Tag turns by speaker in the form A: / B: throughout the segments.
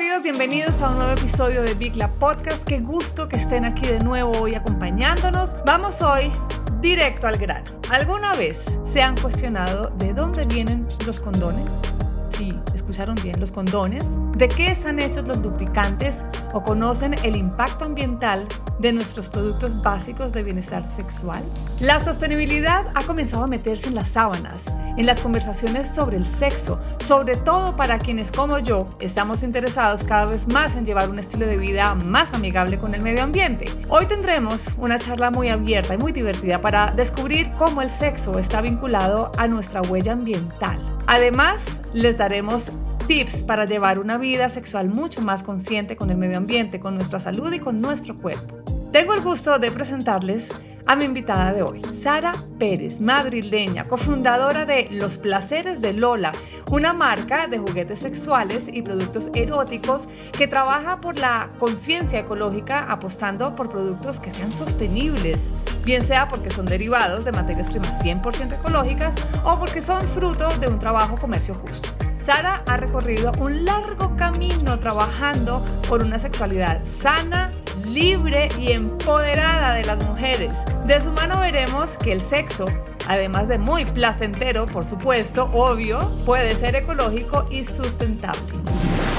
A: queridos, bienvenidos a un nuevo episodio de Big Lab Podcast. Qué gusto que estén aquí de nuevo hoy acompañándonos. Vamos hoy directo al grano. ¿Alguna vez se han cuestionado de dónde vienen los condones? Sí, escucharon bien, los condones. ¿De qué están hechos los lubricantes o conocen el impacto ambiental de nuestros productos básicos de bienestar sexual? La sostenibilidad ha comenzado a meterse en las sábanas, en las conversaciones sobre el sexo, sobre todo para quienes como yo estamos interesados cada vez más en llevar un estilo de vida más amigable con el medio ambiente. Hoy tendremos una charla muy abierta y muy divertida para descubrir cómo el sexo está vinculado a nuestra huella ambiental. Además, les daremos tips para llevar una vida sexual mucho más consciente con el medio ambiente, con nuestra salud y con nuestro cuerpo. Tengo el gusto de presentarles a mi invitada de hoy, Sara Pérez, madrileña, cofundadora de Los Placeres de Lola, una marca de juguetes sexuales y productos eróticos que trabaja por la conciencia ecológica apostando por productos que sean sostenibles, bien sea porque son derivados de materias primas 100% ecológicas o porque son fruto de un trabajo comercio justo. Sara ha recorrido un largo camino trabajando por una sexualidad sana, libre y empoderada de las mujeres. De su mano veremos que el sexo, además de muy placentero, por supuesto, obvio, puede ser ecológico y sustentable.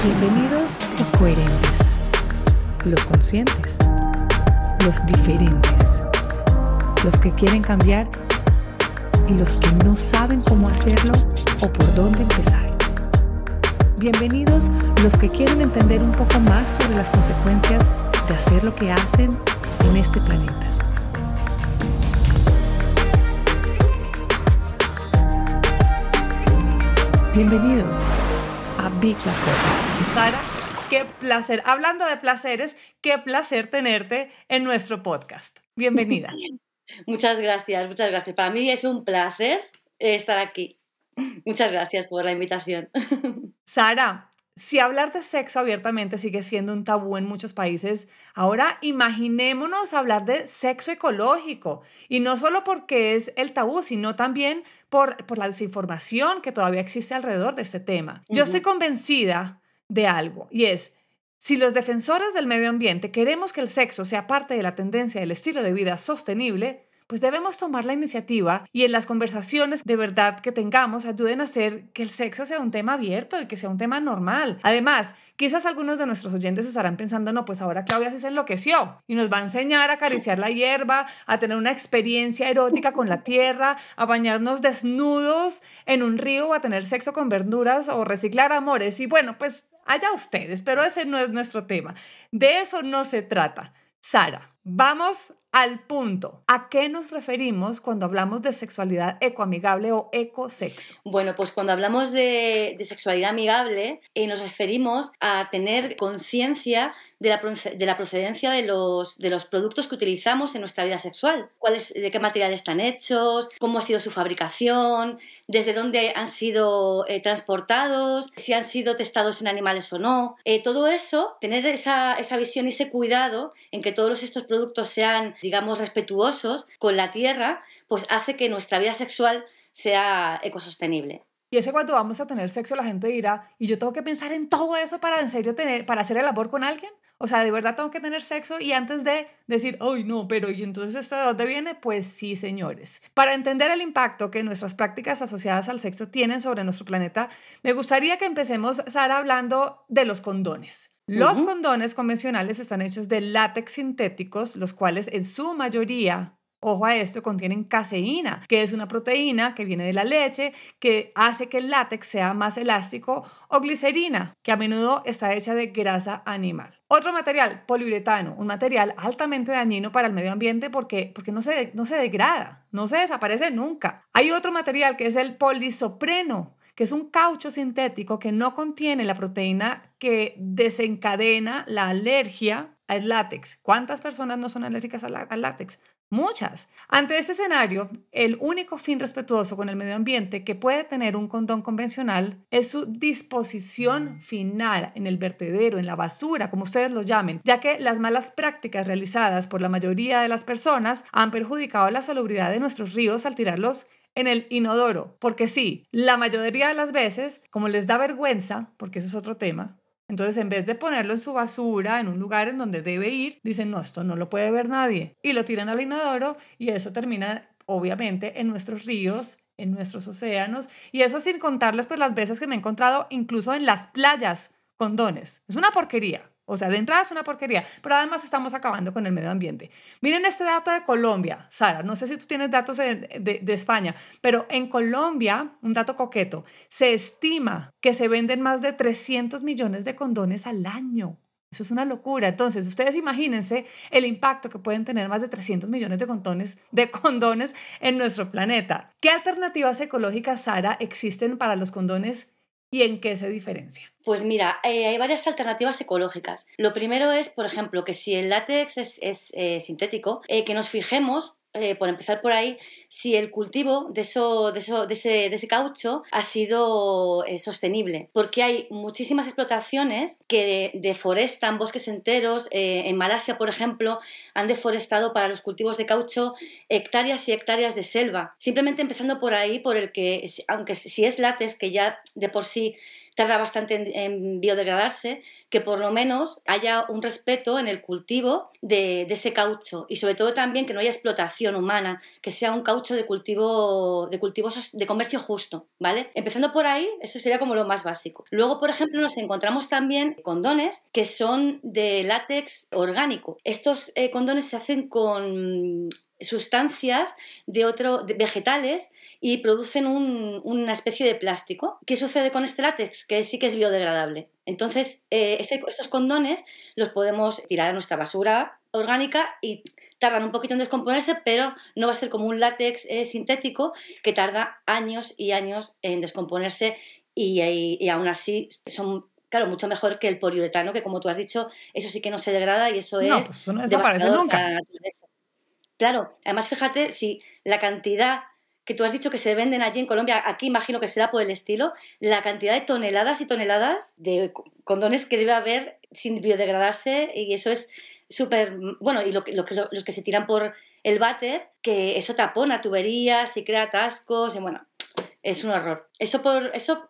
B: Bienvenidos los coherentes, los conscientes, los diferentes, los que quieren cambiar y los que no saben cómo hacerlo o por dónde empezar. Bienvenidos los que quieren entender un poco más sobre las consecuencias de hacer lo que hacen en este planeta. Bienvenidos a Big Podcast.
A: Sara, qué placer. Hablando de placeres, qué placer tenerte en nuestro podcast. Bienvenida.
C: Muchas gracias, muchas gracias. Para mí es un placer estar aquí. Muchas gracias por la invitación.
A: Sara, si hablar de sexo abiertamente sigue siendo un tabú en muchos países, ahora imaginémonos hablar de sexo ecológico. Y no solo porque es el tabú, sino también por, por la desinformación que todavía existe alrededor de este tema. Yo estoy convencida de algo y es, si los defensores del medio ambiente queremos que el sexo sea parte de la tendencia del estilo de vida sostenible, pues debemos tomar la iniciativa y en las conversaciones de verdad que tengamos ayuden a hacer que el sexo sea un tema abierto y que sea un tema normal. Además, quizás algunos de nuestros oyentes estarán pensando, no, pues ahora Claudia se enloqueció y nos va a enseñar a acariciar la hierba, a tener una experiencia erótica con la tierra, a bañarnos desnudos en un río a tener sexo con verduras o reciclar amores. Y bueno, pues allá ustedes, pero ese no es nuestro tema. De eso no se trata. Sara, vamos al punto. ¿A qué nos referimos cuando hablamos de sexualidad ecoamigable o ecosexo?
C: Bueno, pues cuando hablamos de, sexualidad amigable, eh, nos referimos a tener conciencia de la, procedencia de los, de los productos que utilizamos en nuestra vida sexual. ¿Cuáles, ¿De qué materiales están hechos? ¿Cómo ha sido su fabricación? ¿Desde dónde han sido eh, transportados? ¿Si han sido testados en animales o no? Eh, todo eso, tener esa, esa visión y ese cuidado en que todos estos productos sean digamos, respetuosos con la tierra, pues hace que nuestra vida sexual sea ecosostenible.
A: Y ese cuando vamos a tener sexo, la gente dirá, ¿y yo tengo que pensar en todo eso para en serio tener, para hacer el amor con alguien? O sea, ¿de verdad tengo que tener sexo? Y antes de decir, ¡ay, no! Pero ¿y entonces esto de dónde viene? Pues sí, señores. Para entender el impacto que nuestras prácticas asociadas al sexo tienen sobre nuestro planeta, me gustaría que empecemos, Sara, hablando de los condones. Los condones convencionales están hechos de látex sintéticos, los cuales en su mayoría, ojo a esto, contienen caseína, que es una proteína que viene de la leche, que hace que el látex sea más elástico, o glicerina, que a menudo está hecha de grasa animal. Otro material, poliuretano, un material altamente dañino para el medio ambiente porque, porque no, se, no se degrada, no se desaparece nunca. Hay otro material que es el polisopreno, que es un caucho sintético que no contiene la proteína que desencadena la alergia al látex. ¿Cuántas personas no son alérgicas al, látex? Muchas. Ante este escenario, el único fin respetuoso con el medio ambiente que puede tener un condón convencional es su disposición final en el vertedero, en la basura, como ustedes lo llamen, ya que las malas prácticas realizadas por la mayoría de las personas han perjudicado la salubridad de nuestros ríos al tirarlos en el inodoro, porque sí, la mayoría de las veces, como les da vergüenza, porque eso es otro tema, Entonces, en vez de ponerlo en su basura, en un lugar en donde debe ir, dicen, no, esto no lo puede ver nadie. Y lo tiran al inodoro y eso termina, obviamente, en nuestros ríos, en nuestros océanos. Y eso sin contarles, pues, las veces que me he encontrado incluso en las playas condones. Es una porquería. O sea, de entrada es una porquería, pero además estamos acabando con el medio ambiente. Miren este dato de Colombia, Sara, no sé si tú tienes datos de, de, España, pero en Colombia, un dato coqueto, se estima que se venden más de 300 millones de condones al año. Eso es una locura. Entonces, ustedes imagínense el impacto que pueden tener más de 300 millones de condones, de condones en nuestro planeta. ¿Qué alternativas ecológicas, Sara, existen para los condones y en qué se diferencia?
C: Pues mira, eh, hay varias alternativas ecológicas. Lo primero es, por ejemplo, que si el látex es, eh, sintético, eh, que nos fijemos por empezar por ahí, si el cultivo de, eso, de, eso, de, ese, de ese, caucho ha sido sostenible. Porque hay muchísimas explotaciones que deforestan bosques enteros. en Malasia, por ejemplo, han deforestado para los cultivos de caucho hectáreas y hectáreas de selva. Simplemente empezando por ahí, por el que, aunque si es látex, que ya de por sí tarda bastante en, biodegradarse, que por lo menos haya un respeto en el cultivo de, ese caucho y sobre todo también que no haya explotación humana, que sea un caucho de cultivo de cultivos de comercio justo, ¿vale? Empezando por ahí, eso sería como lo más básico. Luego, por ejemplo, nos encontramos también condones que son de látex orgánico. Estos eh, condones se hacen con sustancias de otro, vegetales y producen una especie de plástico. ¿Qué sucede con este látex? Que sí que es biodegradable. Entonces, eh, estos condones los podemos tirar a nuestra basura orgánica y tardan un poquito en descomponerse, pero no va a ser como un látex eh, sintético que tarda años y años en descomponerse y, aún así son claro, mucho mejor que el poliuretano, que como tú has dicho, eso sí que no se degrada y eso
A: no,
C: es.
A: Pues eso no desaparece nunca.
C: Claro, además fíjate si la cantidad que tú has dicho que se venden allí en Colombia, aquí imagino que será por el estilo, la cantidad de toneladas y toneladas de condones que debe haber sin biodegradarse y eso es súper, bueno, y lo, los que se tiran por el váter, que eso tapona tuberías y crea atascos y bueno, es un horror. Eso por, eso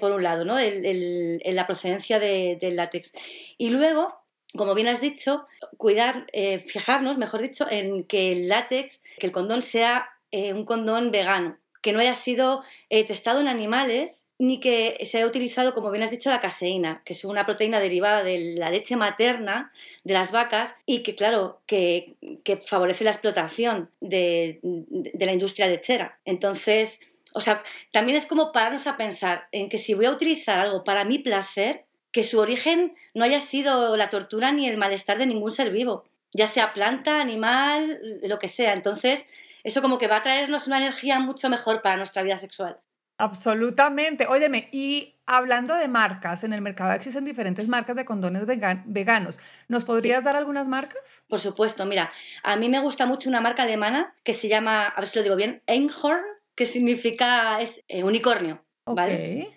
C: por un lado, ¿no? El, la procedencia del látex. Y luego, como bien has dicho, cuidar, eh, fijarnos, mejor dicho, en que el látex, que el condón sea eh, un condón vegano, que no haya sido eh, testado en animales ni que se haya utilizado, como bien has dicho, la caseína, que es una proteína derivada de la leche materna de las vacas y que, claro, que, favorece la explotación de, de la industria lechera. Entonces, o sea, también es como pararnos a pensar en que si voy a utilizar algo para mi placer, que su origen no haya sido la tortura ni el malestar de ningún ser vivo, ya sea planta, animal, lo que sea. Entonces, eso como que va a traernos una energía mucho mejor para nuestra vida sexual.
A: Absolutamente. Óyeme, y hablando de marcas, en el mercado existen diferentes marcas de condones veganos. ¿Nos podrías dar algunas marcas?
C: Por supuesto, mira, a mí me gusta mucho una marca alemana que se llama, a ver si lo digo bien, Einhorn, que significa es eh, unicornio. ¿vale?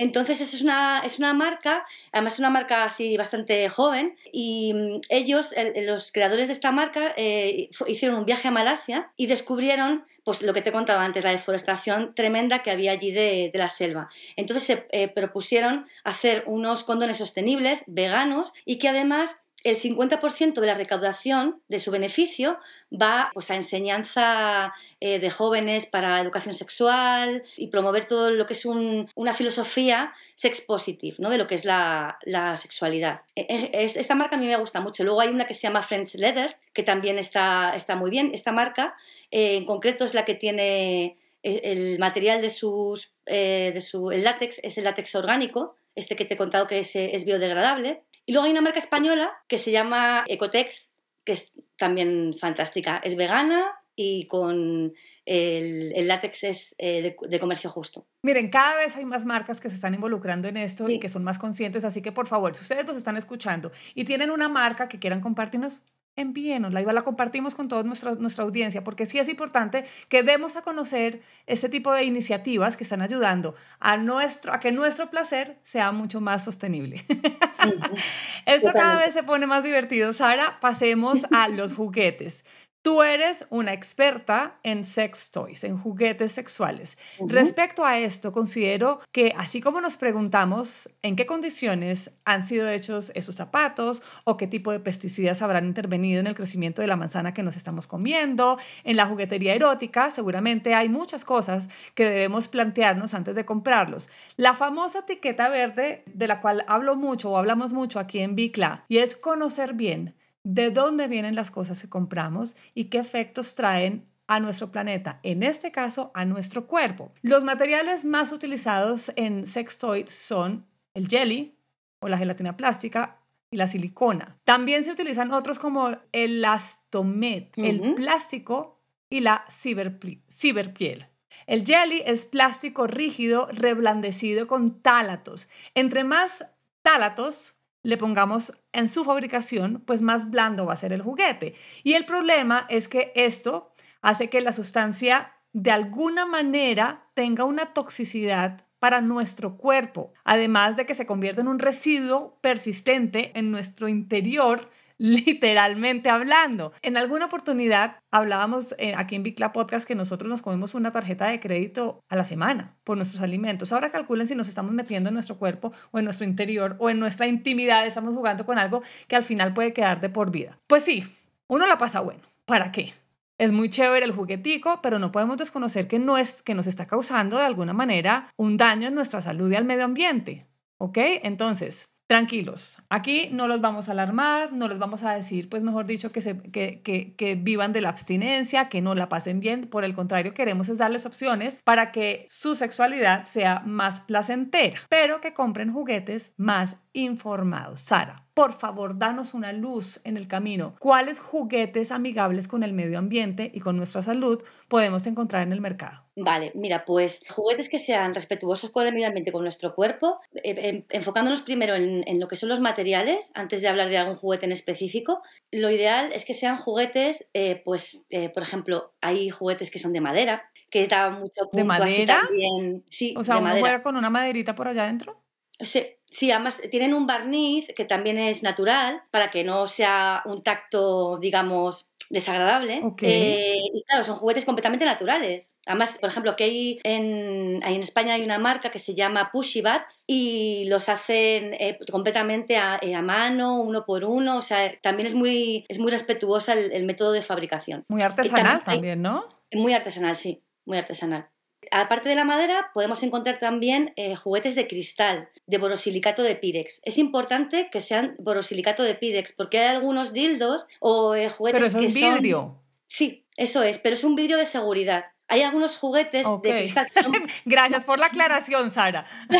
C: Entonces, es una, es una marca, además es una marca así bastante joven, y mm, ellos, los creadores de esta marca, eh, hicieron un viaje a Malasia y descubrieron, pues lo que te he contado antes, la deforestación tremenda que había allí de, la selva. Entonces se eh, propusieron hacer unos condones sostenibles, veganos, y que además el 50% de la recaudación de su beneficio va pues, a enseñanza eh, de jóvenes para educación sexual y promover todo lo que es una filosofía sex positive, ¿no? de lo que es la, sexualidad. E, e, esta marca a mí me gusta mucho. Luego hay una que se llama French Leather, que también está, está muy bien. Esta marca eh, en concreto es la que tiene eh, el material de, sus, de su el látex, es el látex orgánico, este que te he contado que es biodegradable y luego hay una marca española que se llama Ecotex, que es también fantástica. Es vegana y con el, látex es eh, de, comercio justo.
A: Miren, cada vez hay más marcas que se están involucrando en esto y que son más conscientes, así que por favor, si ustedes nos están escuchando y tienen una marca que quieran compartirnos, envíenosla y la compartimos con toda nuestra, nuestra audiencia, porque sí es importante que demos a conocer este tipo de iniciativas que están ayudando a, nuestro, a que nuestro placer sea mucho más sostenible. Esto cada vez se pone más divertido. Sara, pasemos a los juguetes. Tú eres una experta en sex toys, en juguetes sexuales. Respecto a esto, considero que así como nos preguntamos en qué condiciones han sido hechos esos zapatos o qué tipo de pesticidas habrán intervenido en el crecimiento de la manzana que nos estamos comiendo, en la juguetería erótica, seguramente hay muchas cosas que debemos plantearnos antes de comprarlos. La famosa etiqueta verde de la cual hablo mucho o hablamos mucho aquí en Bicla y es conocer bien de dónde vienen las cosas que compramos y qué efectos traen a nuestro planeta, en este caso a nuestro cuerpo. Los materiales más utilizados en sex toys son el jelly o la gelatina plástica y la silicona. También se utilizan otros como el elastomet, el plástico y la ciberpiel. El jelly es plástico rígido reblandecido con tálatos. Entre más tálatos, le pongamos en su fabricación, pues más blando va a ser el juguete. Y el problema es que esto hace que la sustancia de alguna manera tenga una toxicidad para nuestro cuerpo, además de que se convierte en un residuo persistente en nuestro interior literalmente hablando. En alguna oportunidad hablábamos eh, aquí en Bicla Podcast que nosotros nos comemos una tarjeta de crédito a la semana por nuestros alimentos. Ahora calculen si nos estamos metiendo en nuestro cuerpo o en nuestro interior o en nuestra intimidad, estamos jugando con algo que al final puede quedar de por vida. Pues sí, uno la pasa bueno. ¿Para qué? Es muy chévere el juguetico, pero no podemos desconocer que, no es, que nos está causando de alguna manera un daño en nuestra salud y al medio ambiente. ¿Ok? Entonces, tranquilos, aquí no los vamos a alarmar, no les vamos a decir, pues mejor dicho, que, se, que, que, que, vivan de la abstinencia, que no la pasen bien, por el contrario, queremos es darles opciones para que su sexualidad sea más placentera, pero que compren juguetes más informados. Sara, por favor, danos una luz en el camino. ¿Cuáles juguetes amigables con el medio ambiente y con nuestra salud podemos encontrar en el mercado?
C: Vale, mira, pues juguetes que sean respetuosos con el medio ambiente, con nuestro cuerpo, eh, em, enfocándonos primero en, lo que son los materiales, antes de hablar de algún juguete en específico, lo ideal es que sean juguetes, eh, pues, eh, por ejemplo, hay juguetes que son de madera, que da mucho punto
A: ¿De madera?
C: también. Sí,
A: o sea,
C: de
A: uno
C: madera.
A: juega con una maderita por allá adentro.
C: Sí, sí, además tienen un barniz que también es natural para que no sea un tacto, digamos, desagradable. Eh, y claro, son juguetes completamente naturales. Además, por ejemplo, que hay en, en España hay una marca que se llama Pushy Bats y los hacen eh, completamente a, eh, a mano, uno por uno. O sea, también es muy, es muy respetuosa el, el método de fabricación.
A: Muy artesanal
C: también,
A: ¿no?
C: Muy artesanal, sí, muy artesanal. Aparte de la madera, podemos encontrar también eh, juguetes de cristal, de borosilicato de Pirex. Es importante que sean borosilicato de Pirex, porque hay algunos dildos o eh, juguetes
A: Pero eso
C: que
A: es
C: son...
A: vidrio.
C: Sí, eso es, pero es un vidrio de seguridad. Hay algunos juguetes de cristal que son...
A: Gracias por la aclaración, Sara.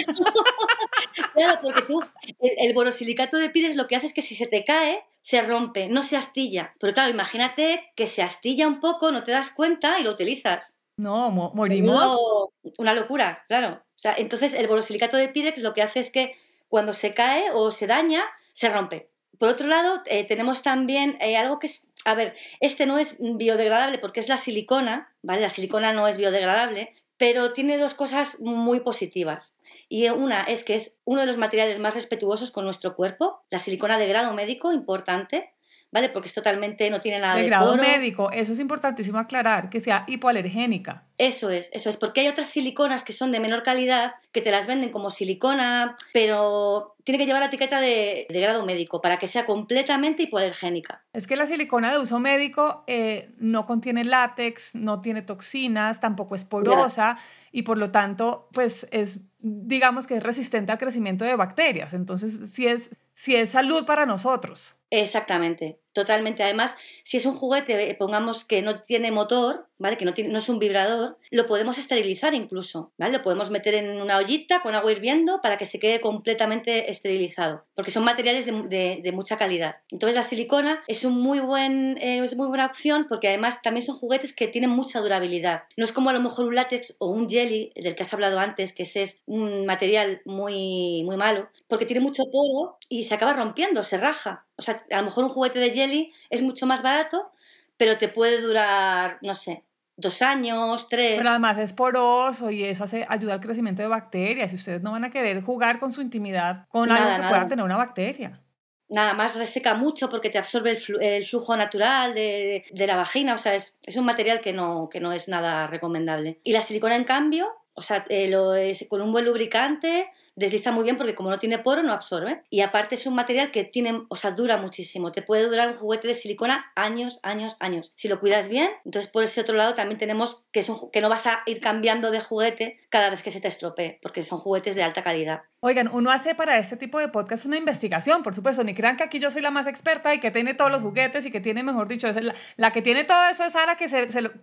C: Claro, porque tú, el, el borosilicato de Pirex lo que hace es que si se te cae, se rompe, no se astilla. Pero claro, imagínate que se astilla un poco, no te das cuenta y lo utilizas.
A: No, mo- morimos.
C: Una locura, claro. O sea, entonces el borosilicato de Pirex lo que hace es que cuando se cae o se daña, se rompe. Por otro lado, eh, tenemos también eh, algo que es, a ver, este no es biodegradable porque es la silicona, ¿vale? La silicona no es biodegradable, pero tiene dos cosas muy positivas. Y una es que es uno de los materiales más respetuosos con nuestro cuerpo, la silicona de grado médico, importante, ¿vale? Porque es totalmente, no tiene nada
A: de
C: de,
A: grado
C: poro.
A: médico, eso es importantísimo aclarar, que sea hipoalergénica.
C: Eso es, eso es, porque hay otras siliconas que son de menor calidad que te las venden como silicona, pero tiene que llevar la etiqueta de, de grado médico para que sea completamente hipoalergénica.
A: Es que la silicona de uso médico eh, no contiene látex, no tiene toxinas, tampoco es porosa y por lo tanto, pues es, digamos que es resistente al crecimiento de bacterias. Entonces, sí es, sí es salud para nosotros.
C: Exactamente, totalmente. Además, si es un juguete, eh, pongamos que no tiene motor, ¿vale? Que no, tiene, no es un vibrador, lo podemos esterilizar incluso, ¿vale? Lo podemos meter en una ollita con agua hirviendo para que se quede completamente esterilizado, porque son materiales de, de- de mucha calidad. Entonces, la silicona es, un muy buen, eh, es muy buena opción porque además también son juguetes que tienen mucha durabilidad. No es como a lo mejor un látex o un jelly, del que has hablado antes, que ese es un material muy, muy malo, porque tiene mucho poro y se acaba rompiendo, se raja. O sea, a lo mejor un juguete de jelly es mucho más barato, pero te puede durar, no sé, dos años, tres.
A: Pero además es poroso y eso hace, ayuda al crecimiento de bacterias. Y ustedes no van a querer jugar con su intimidad con algo
C: Nada,
A: que
C: nada.
A: pueda tener una bacteria.
C: nada más reseca mucho porque te absorbe el, flujo natural de, la vagina, o sea, es, un material que no, que no es nada recomendable. Y la silicona, en cambio, o sea, eh, lo es, con un buen lubricante desliza muy bien porque como no tiene poro no absorbe. Y aparte es un material que tiene, o sea, dura muchísimo. Te puede durar un juguete de silicona años, años, años. Si lo cuidas bien, entonces por ese otro lado también tenemos que, es que no vas a ir cambiando de juguete cada vez que se te estropee, porque son juguetes de alta calidad.
A: Oigan, uno hace para este tipo de podcast una investigación, por supuesto, ni crean que aquí yo soy la más experta y que tiene todos los juguetes y que tiene, mejor dicho, es la, que tiene todo eso es Sara, que,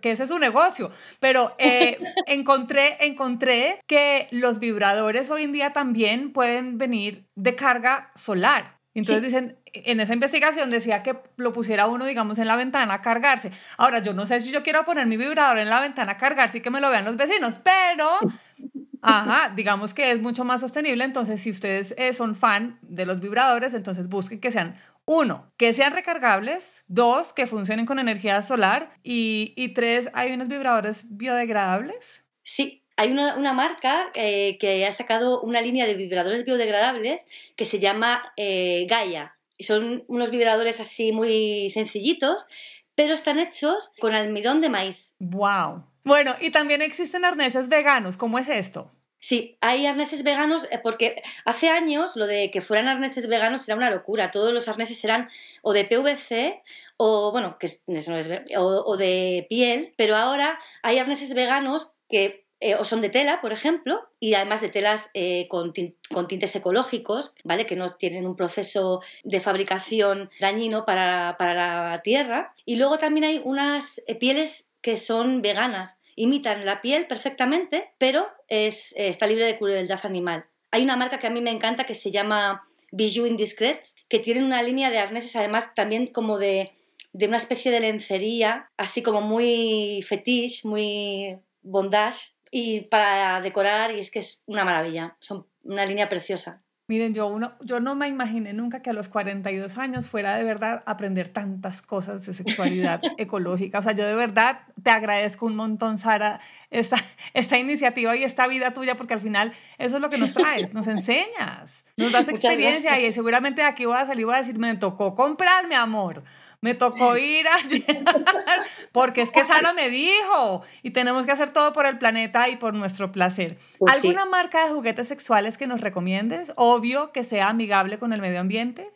A: que ese es su negocio. Pero eh, encontré, encontré que los vibradores hoy en día también pueden venir de carga solar. Entonces dicen, en esa investigación decía que lo pusiera uno, digamos, en la ventana a cargarse. Ahora, yo no sé si yo quiero poner mi vibrador en la ventana a cargarse y que me lo vean los vecinos, pero Ajá, digamos que es mucho más sostenible, entonces si ustedes eh, son fan de los vibradores, entonces busquen que sean uno, que sean recargables, dos, que funcionen con energía solar y, tres, ¿hay unos vibradores biodegradables?
C: Sí, hay una, marca eh, que ha sacado una línea de vibradores biodegradables que se llama eh, Gaia. Y son unos vibradores así muy sencillitos, pero están hechos con almidón de maíz.
A: ¡Wow! Bueno, y también existen arneses veganos. ¿Cómo es esto?
C: Sí, hay arneses veganos eh, porque hace años lo de que fueran arneses veganos era una locura. Todos los arneses eran o de PVC o, bueno, que eso no es, o, de piel, pero ahora hay arneses veganos que eh, o son de tela, por ejemplo, y además de telas eh, con, tintes ecológicos, ¿vale? Que no tienen un proceso de fabricación dañino para, para la tierra. Y luego también hay unas pieles que son veganas, imitan la piel perfectamente, pero es, está libre de crueldad animal. Hay una marca que a mí me encanta que se llama Bijou Indiscrets, que tienen una línea de arneses además también como de, de una especie de lencería, así como muy fetiche, muy bondage, y para decorar, y es que es una maravilla, son una línea preciosa.
A: Miren, yo, uno, yo no me imaginé nunca que a los 42 años fuera de verdad aprender tantas cosas de sexualidad ecológica. O sea, yo de verdad te agradezco un montón, Sara, esta, esta iniciativa y esta vida tuya, porque al final eso es lo que nos traes, nos enseñas, nos das experiencia y seguramente de aquí voy a salir y voy a decir, me tocó comprar, mi amor me tocó ir a llenar, porque es que Sara me dijo, y tenemos que hacer todo por el planeta y por nuestro placer. Pues ¿Alguna marca de juguetes sexuales que nos recomiendes? Obvio que sea amigable con el medio ambiente.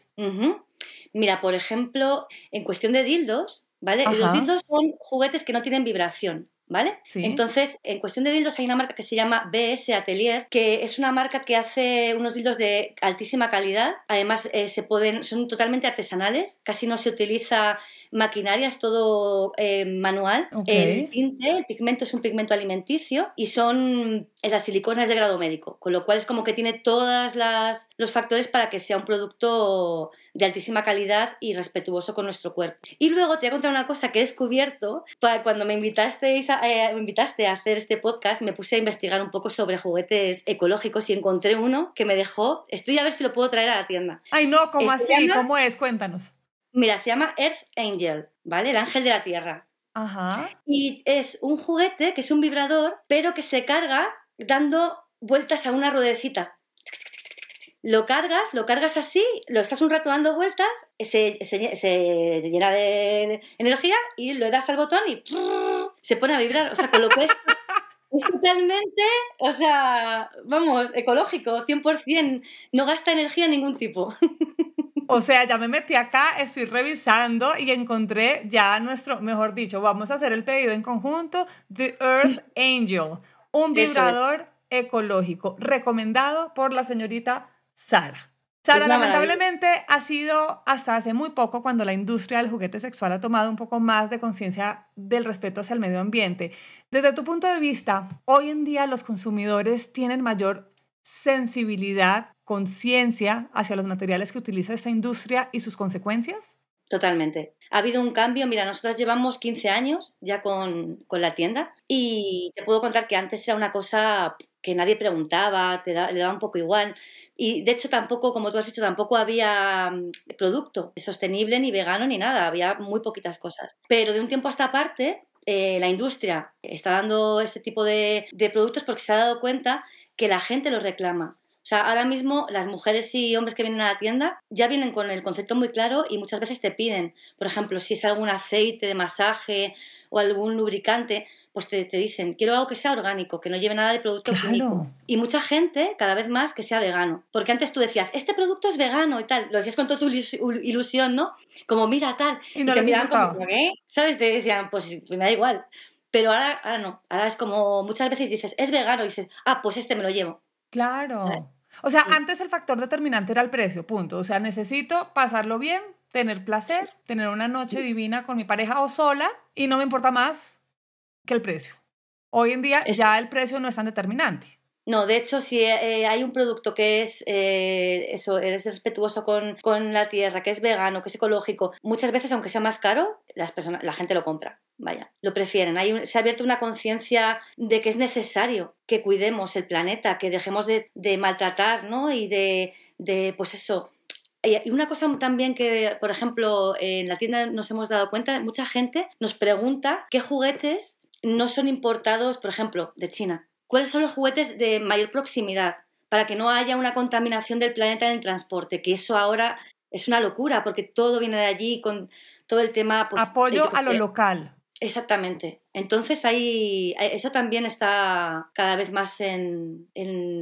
C: Mira, por ejemplo, en cuestión de dildos, ¿vale? Los dildos son juguetes que no tienen vibración. ¿Vale? Entonces, en cuestión de dildos hay una marca que se llama BS Atelier, que es una marca que hace unos dildos de altísima calidad. Además, eh, se pueden, son totalmente artesanales, casi no se utiliza maquinaria, es todo eh, manual. El tinte, el pigmento es un pigmento alimenticio y son las siliconas de grado médico, con lo cual es como que tiene todos los factores para que sea un producto de altísima calidad y respetuoso con nuestro cuerpo. Y luego te voy a contar una cosa que he descubierto cuando me invitaste a, eh, me invitaste a hacer este podcast, me puse a investigar un poco sobre juguetes ecológicos y encontré uno que me dejó, estoy a ver si lo puedo traer a la tienda.
A: Ay, no, ¿cómo así? ¿Cómo es? Cuéntanos.
C: Mira, se llama Earth Angel, ¿vale? El ángel de la tierra. Ajá. Y es un juguete que es un vibrador, pero que se carga dando vueltas a una ruedecita. Lo cargas, lo cargas así, lo estás un rato dando vueltas, se, se, llena de energía y lo das al botón y se pone a vibrar. O sea, con lo que es totalmente, o sea, vamos, ecológico, 100%, no gasta energía de ningún tipo.
A: O sea, ya me metí acá, estoy revisando y encontré ya nuestro, mejor dicho, vamos a hacer el pedido en conjunto, The Earth Angel, un vibrador ecológico recomendado por la señorita Sara. Sara, lamentablemente ha sido hasta hace muy poco cuando la industria del juguete sexual ha tomado un poco más de conciencia del respeto hacia el medio ambiente. Desde tu punto de vista, hoy en día los consumidores tienen mayor sensibilidad, conciencia hacia los materiales que utiliza esta industria y sus consecuencias?
C: Totalmente. Ha habido un cambio. Mira, nosotras llevamos 15 años ya con, con la tienda y te puedo contar que antes era una cosa que nadie preguntaba, te le daba un poco igual. Y de hecho tampoco, como tú has dicho, tampoco había mm, producto sostenible ni vegano ni nada, había muy poquitas cosas. Pero de un tiempo a esta parte, eh, la industria está dando este tipo de, de productos porque se ha dado cuenta que la gente lo reclama. O sea, ahora mismo las mujeres y hombres que vienen a la tienda ya vienen con el concepto muy claro y muchas veces te piden, por ejemplo, si es algún aceite de masaje o algún lubricante, pues te, dicen, quiero algo que sea orgánico, que no lleve nada de producto químico. Y mucha gente, cada vez más, que sea vegano. Porque antes tú decías, este producto es vegano y tal, lo decías con toda tu ilusión, ¿no? Como, mira, tal. Y, te miraban como, ¿qué? ¿Sabes? Te decían, pues, me da igual. Pero ahora, ahora no, ahora es como muchas veces dices, es vegano, y dices, ah, pues este me lo llevo.
A: Claro. O sea, antes el factor determinante era el precio, punto. O sea, necesito pasarlo bien, tener placer, tener una noche divina con mi pareja o sola y no me importa más que el precio. Hoy en día ya el precio no es tan determinante.
C: No, de hecho, si eh, hay un producto que es eh, eso, respetuoso con, con, la tierra, que es vegano, que es ecológico, muchas veces, aunque sea más caro, las personas, la gente lo compra. Vaya, lo prefieren. Hay se ha abierto una conciencia de que es necesario que cuidemos el planeta, que dejemos de, de maltratar, ¿no? Y de, de, pues eso, y una cosa también que, por ejemplo, en la tienda nos hemos dado cuenta, mucha gente nos pregunta qué juguetes no son importados, por ejemplo, de China cuáles son los juguetes de mayor proximidad para que no haya una contaminación del planeta en el transporte, que eso ahora es una locura porque todo viene de allí con todo el tema...
A: Pues, Apoyo a lo local.
C: Exactamente. Entonces ahí eso también está cada vez más en,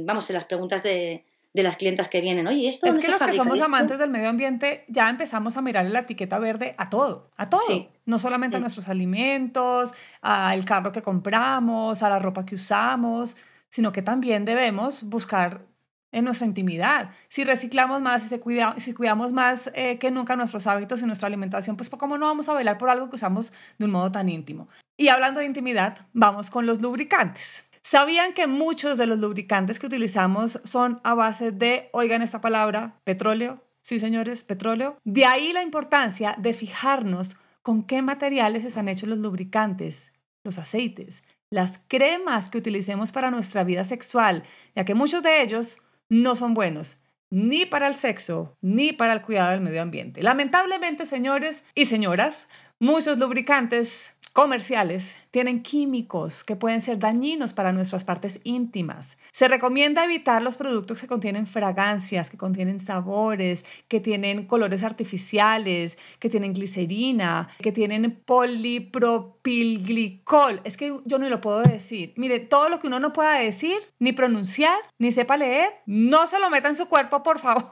C: vamos, en las preguntas de, de las clientas que vienen. Oye, esto
A: es que los que somos amantes del medio ambiente ya empezamos a mirar la etiqueta verde a todo, a todo. No solamente a nuestros alimentos, al carro que compramos, a la ropa que usamos, sino que también debemos buscar en nuestra intimidad. Si reciclamos más, si, cuida, si cuidamos más eh, que nunca nuestros hábitos y nuestra alimentación, pues ¿cómo no vamos a bailar por algo que usamos de un modo tan íntimo? Y hablando de intimidad, vamos con los lubricantes. ¿Sabían que muchos de los lubricantes que utilizamos son a base de, oigan esta palabra, petróleo? Sí, señores, petróleo. De ahí la importancia de fijarnos con qué materiales están hechos los lubricantes, los aceites, las cremas que utilicemos para nuestra vida sexual, ya que muchos de ellos no son buenos ni para el sexo, ni para el cuidado del medio ambiente. Lamentablemente, señores y señoras, muchos lubricantes comerciales tienen químicos que pueden ser dañinos para nuestras partes íntimas. Se recomienda evitar los productos que contienen fragancias, que contienen sabores, que tienen colores artificiales, que tienen glicerina, que tienen polipropilglicol. Es que yo no lo puedo decir. Mire, todo lo que uno no pueda decir, ni pronunciar, ni sepa leer, no se lo meta en su cuerpo, por favor.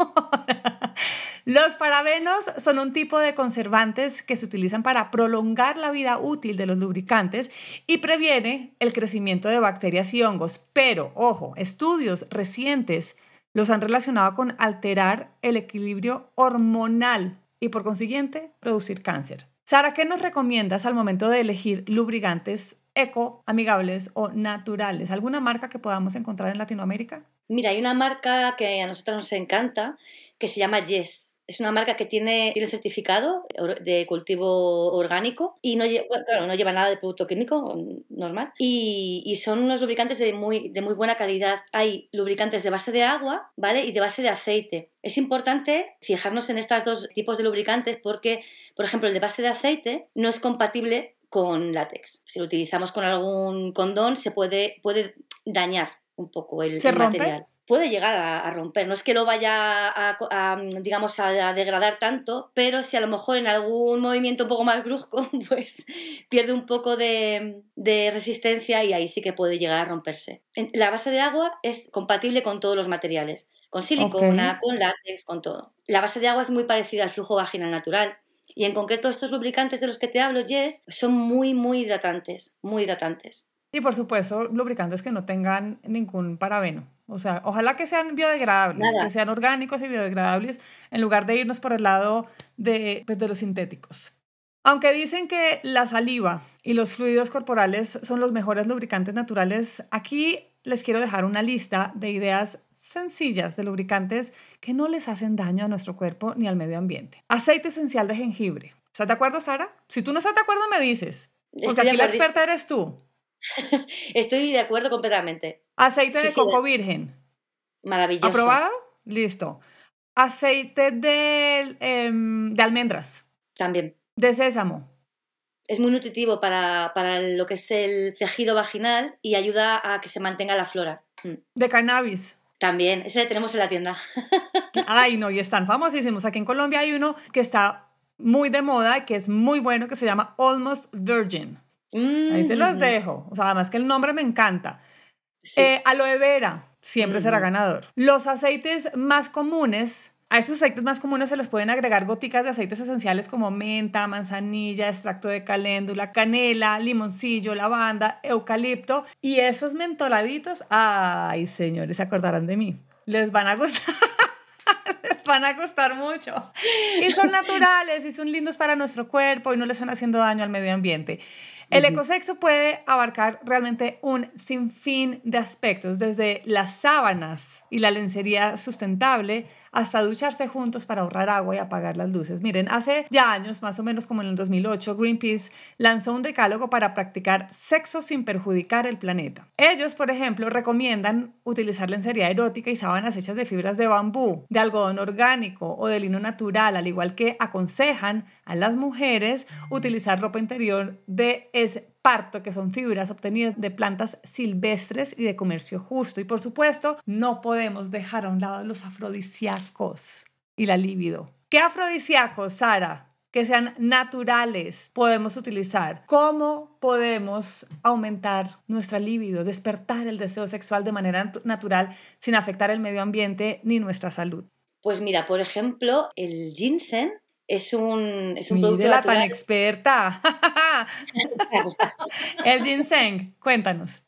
A: Los parabenos son un tipo de conservantes que se utilizan para prolongar la vida útil de los lubricantes y previene el crecimiento de bacterias y hongos. Pero, ojo, estudios recientes los han relacionado con alterar el equilibrio hormonal y por consiguiente producir cáncer. Sara, ¿qué nos recomiendas al momento de elegir lubricantes eco, amigables o naturales? ¿Alguna marca que podamos encontrar en Latinoamérica?
C: Mira, hay una marca que a nosotros nos encanta que se llama Yes. Es una marca que tiene, tiene certificado de cultivo orgánico y no, lleva nada de producto químico normal. Y, son unos lubricantes de muy, de muy buena calidad. Hay lubricantes de base de agua ¿vale? y de base de aceite. Es importante fijarnos en estos dos tipos de lubricantes porque, por ejemplo, el de base de aceite no es compatible con látex. Si lo utilizamos con algún condón se puede, puede dañar un poco el, material puede llegar a, romper. No es que lo vaya a, digamos, a, degradar tanto, pero si a lo mejor en algún movimiento un poco más brusco, pues pierde un poco de, resistencia y ahí sí que puede llegar a romperse. La base de agua es compatible con todos los materiales, con silicona, con látex, con todo. La base de agua es muy parecida al flujo vaginal natural. Y en concreto estos lubricantes de los que te hablo, Jess, son muy, muy hidratantes, muy hidratantes.
A: Y por supuesto, lubricantes que no tengan ningún parabeno. O sea, ojalá que sean biodegradables, que sean orgánicos y biodegradables, en lugar de irnos por el lado de, pues, de los sintéticos. Aunque dicen que la saliva y los fluidos corporales son los mejores lubricantes naturales, aquí les quiero dejar una lista de ideas sencillas de lubricantes que no les hacen daño a nuestro cuerpo ni al medio ambiente. Aceite esencial de jengibre. ¿Estás de acuerdo, Sara? Si tú no estás de acuerdo, me dices. Porque aquí la experta eres tú.
C: Estoy de acuerdo completamente.
A: Aceite de coco virgen.
C: Maravilloso.
A: ¿Aprobado? Listo. Aceite de, em, de almendras.
C: También.
A: De sésamo.
C: Es muy nutritivo para, para, lo que es el tejido vaginal y ayuda a que se mantenga la flora.
A: Mm. De cannabis.
C: También, ese tenemos en la tienda.
A: Ay, no, y están famosísimos. Aquí en Colombia hay uno que está muy de moda, que es muy bueno, que se llama Almost Virgin. Ahí se los dejo. O sea, además que el nombre me encanta. Eh, aloe vera, siempre será ganador. Los aceites más comunes a esos aceites más comunes se les pueden agregar goticas de aceites esenciales como menta, manzanilla, extracto de caléndula, canela, limoncillo, lavanda, eucalipto. Y esos mentoladitos, ay señores, se acordarán de mí. Les van a gustar. les van a gustar mucho. Y son naturales y son lindos para nuestro cuerpo y no le están haciendo daño al medio ambiente. El ecosexo puede abarcar realmente un sinfín de aspectos, desde las sábanas y la lencería sustentable hasta ducharse juntos para ahorrar agua y apagar las luces. Miren, hace ya años, más o menos como en el 2008, Greenpeace lanzó un decálogo para practicar sexo sin perjudicar el planeta. Ellos, por ejemplo, recomiendan utilizar lencería erótica y sábanas hechas de fibras de bambú, de algodón orgánico o de lino natural, al igual que aconsejan a las mujeres utilizar ropa interior de que son fibras obtenidas de plantas silvestres y de comercio justo. Y por supuesto, no podemos dejar a un lado los afrodisíacos y la libido. ¿Qué afrodisíacos, Sara? que sean naturales podemos utilizar? ¿Cómo podemos aumentar nuestra libido, despertar el deseo sexual de manera natural sin afectar el medio ambiente ni nuestra salud?
C: Pues mira, por ejemplo, el ginseng es un, es un producto natural.
A: tan experta. el ginseng, cuéntanos.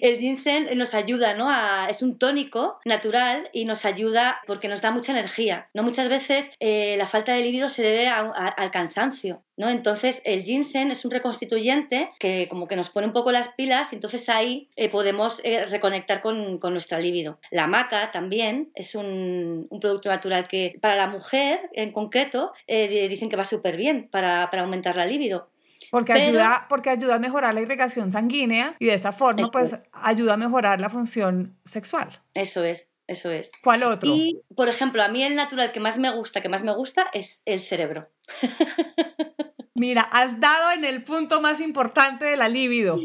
C: El ginseng nos ayuda, ¿no? es un tónico natural y nos ayuda porque nos da mucha energía, ¿no? Muchas veces eh, la falta de líbido se debe al cansancio, ¿no? Entonces el ginseng es un reconstituyente que como que nos pone un poco las pilas entonces ahí eh, podemos eh, reconectar con, nuestra libido. La maca también es un, producto natural que para la mujer en concreto dicen que va súper bien para, para aumentar la libido.
A: Porque, ayuda, porque ayuda a mejorar la irrigación sanguínea y de esta forma pues ayuda a mejorar la función sexual.
C: Eso es, eso es.
A: ¿Cuál otro?
C: Y, por ejemplo, a mí el natural que más me gusta, que más me gusta es el cerebro.
A: Mira, has dado en el punto más importante de la libido.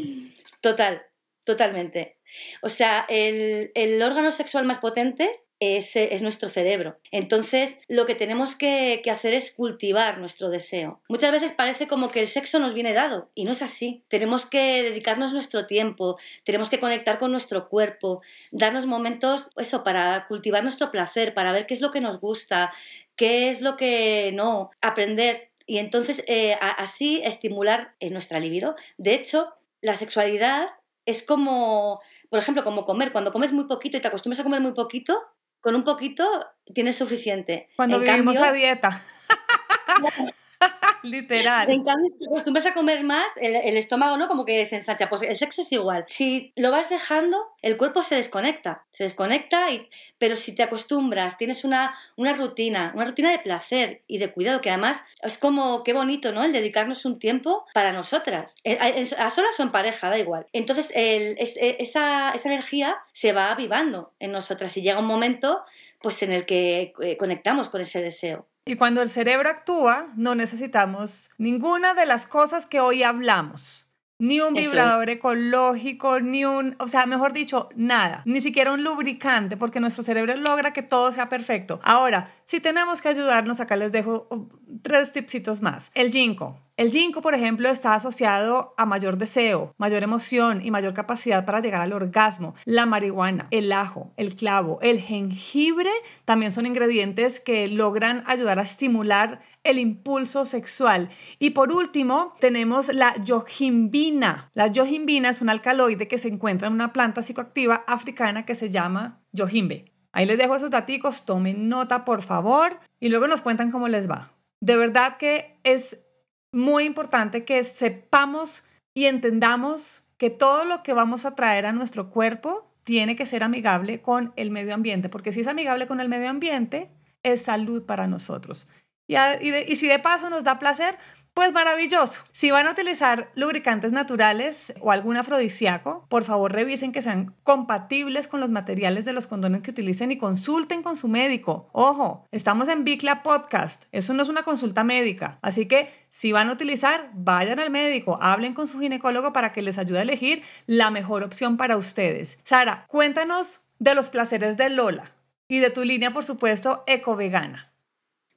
C: Total, totalmente. O sea, el, el órgano sexual más potente es, es, nuestro cerebro. Entonces, lo que tenemos que, hacer es cultivar nuestro deseo. Muchas veces parece como que el sexo nos viene dado y no es así. Tenemos que dedicarnos nuestro tiempo, tenemos que conectar con nuestro cuerpo, darnos momentos, eso, para cultivar nuestro placer, para ver qué es lo que nos gusta, qué es lo que no, aprender. Y entonces, eh, así estimular en nuestra libido. De hecho, la sexualidad es como, por ejemplo, como comer. Cuando comes muy poquito y te acostumbras a comer muy poquito, con un poquito tienes suficiente.
A: Cuando vivimos a dieta. Literal.
C: En cambio, si acostumbras a comer más, el, estómago, ¿no? Como que se ensancha. Pues el sexo es igual. Si lo vas dejando, el cuerpo se desconecta. Se desconecta, y, pero si te acostumbras, tienes una, una rutina, una rutina de placer y de cuidado, que además es como, qué bonito, ¿no? El dedicarnos un tiempo para nosotras. Eh, a, solas o en pareja, da igual. Entonces, e, esa, esa energía se va avivando en nosotras y llega un momento pues en el que eh, conectamos con ese deseo.
A: Y cuando el cerebro actúa, no necesitamos ninguna de las cosas que hoy hablamos. Ni un vibrador ecológico, ni un, o sea, mejor dicho, nada. Ni siquiera un lubricante, porque nuestro cerebro logra que todo sea perfecto. Ahora, si tenemos que ayudarnos, acá les dejo oh, tres tipsitos más. El ginkgo. El ginkgo, por ejemplo, está asociado a mayor deseo, mayor emoción y mayor capacidad para llegar al orgasmo. La marihuana, el ajo, el clavo, el jengibre también son ingredientes que logran ayudar a estimular el impulso sexual. Y por último, tenemos la yohimbina. La yohimbina es un alcaloide que se encuentra en una planta psicoactiva africana que se llama yohimbe. Ahí les dejo esos datos, tomen nota por favor y luego nos cuentan cómo les va. De verdad que es muy importante que sepamos y entendamos que todo lo que vamos a traer a nuestro cuerpo tiene que ser amigable con el medio ambiente, porque si es amigable con el medio ambiente, es salud para nosotros. Y, y si de paso nos da placer, pues maravilloso. Si van a utilizar lubricantes naturales o algún afrodisíaco, por favor revisen que sean compatibles con los materiales de los condones que utilicen y consulten con su médico. Ojo, estamos en Bicla Podcast. Eso no es una consulta médica. Así que si van a utilizar, vayan al médico, hablen con su ginecólogo para que les ayude a elegir la mejor opción para ustedes. Sara, cuéntanos de los placeres de Lola y de tu línea, por supuesto, eco-vegana.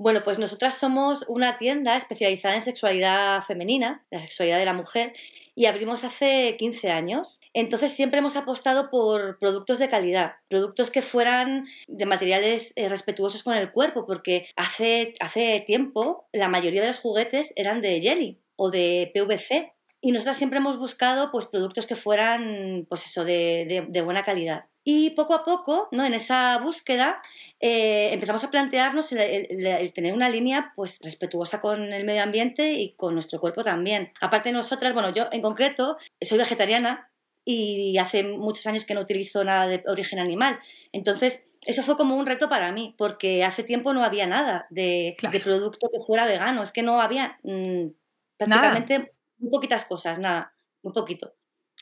C: Bueno, pues nosotras somos una tienda especializada en sexualidad femenina, la sexualidad de la mujer, y abrimos hace 15 años. Entonces siempre hemos apostado por productos de calidad, productos que fueran de materiales eh, respetuosos con el cuerpo, porque hace, hace tiempo la mayoría de los juguetes eran de jelly o de PVC. Y nosotras siempre hemos buscado pues, productos que fueran pues eso, de, de buena calidad. Y poco a poco, ¿no? en esa búsqueda, eh, empezamos a plantearnos el, tener una línea pues, respetuosa con el medio ambiente y con nuestro cuerpo también. Aparte de nosotras, bueno, yo en concreto soy vegetariana y hace muchos años que no utilizo nada de origen animal. Entonces, eso fue como un reto para mí, porque hace tiempo no había nada de, producto que fuera vegano. Es que no había mm, prácticamente muy poquitas cosas, nada, muy poquito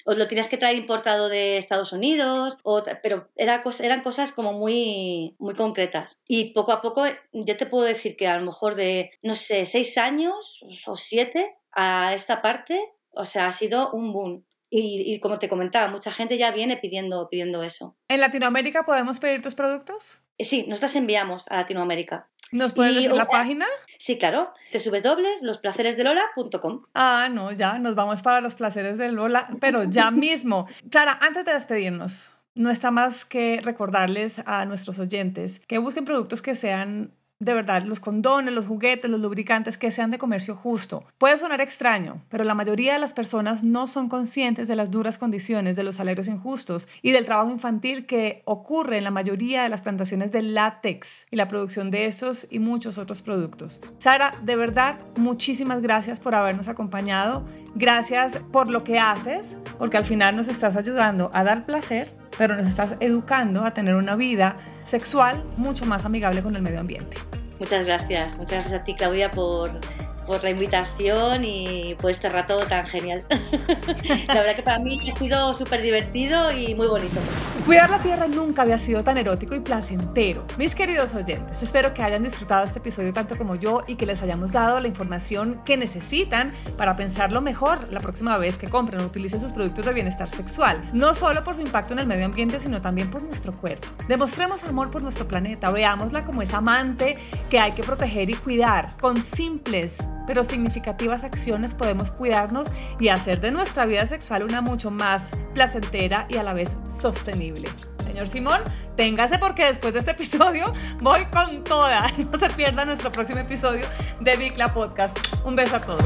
C: o lo tienes que traer importado de Estados Unidos, o, pero era, eran cosas como muy, muy concretas. Y poco a poco yo te puedo decir que a lo mejor de, no sé, seis años o siete a esta parte, o sea, ha sido un boom. Y, y, como te comentaba, mucha gente ya viene pidiendo, pidiendo eso.
A: ¿En Latinoamérica podemos pedir tus productos?
C: Eh, sí, nosotras enviamos a Latinoamérica.
A: ¿Nos puedes decir la página?
C: Sí, claro. www.losplaceresdelola.com.
A: Ah, no, ya, nos vamos para los placeres de Lola, pero ya mismo. Sara, antes de despedirnos, no está más que recordarles a nuestros oyentes que busquen productos que sean de verdad, los condones, los juguetes, los lubricantes que sean de comercio justo. Puede sonar extraño, pero la mayoría de las personas no son conscientes de las duras condiciones de los salarios injustos y del trabajo infantil que ocurre en la mayoría de las plantaciones de látex y la producción de esos y muchos otros productos. Sara, de verdad, muchísimas gracias por habernos acompañado. Gracias por lo que haces, porque al final nos estás ayudando a dar placer, pero nos estás educando a tener una vida sexual mucho más amigable con el medio ambiente.
C: Muchas gracias, muchas gracias a ti Claudia por por la invitación y por este rato tan genial. la verdad que para mí ha sido súper divertido y muy bonito.
A: Cuidar la tierra nunca había sido tan erótico y placentero. Mis queridos oyentes, espero que hayan disfrutado este episodio tanto como yo y que les hayamos dado la información que necesitan para pensarlo mejor la próxima vez que compren o utilicen sus productos de bienestar sexual. No solo por su impacto en el medio ambiente, sino también por nuestro cuerpo. Demostremos amor por nuestro planeta, veámosla como esa amante que hay que proteger y cuidar con simples pero significativas acciones podemos cuidarnos y hacer de nuestra vida sexual una mucho más placentera y a la vez sostenible. Señor Simón, téngase porque después de este episodio voy con toda. No se pierda nuestro próximo episodio de Bicla Podcast. Un beso a todos.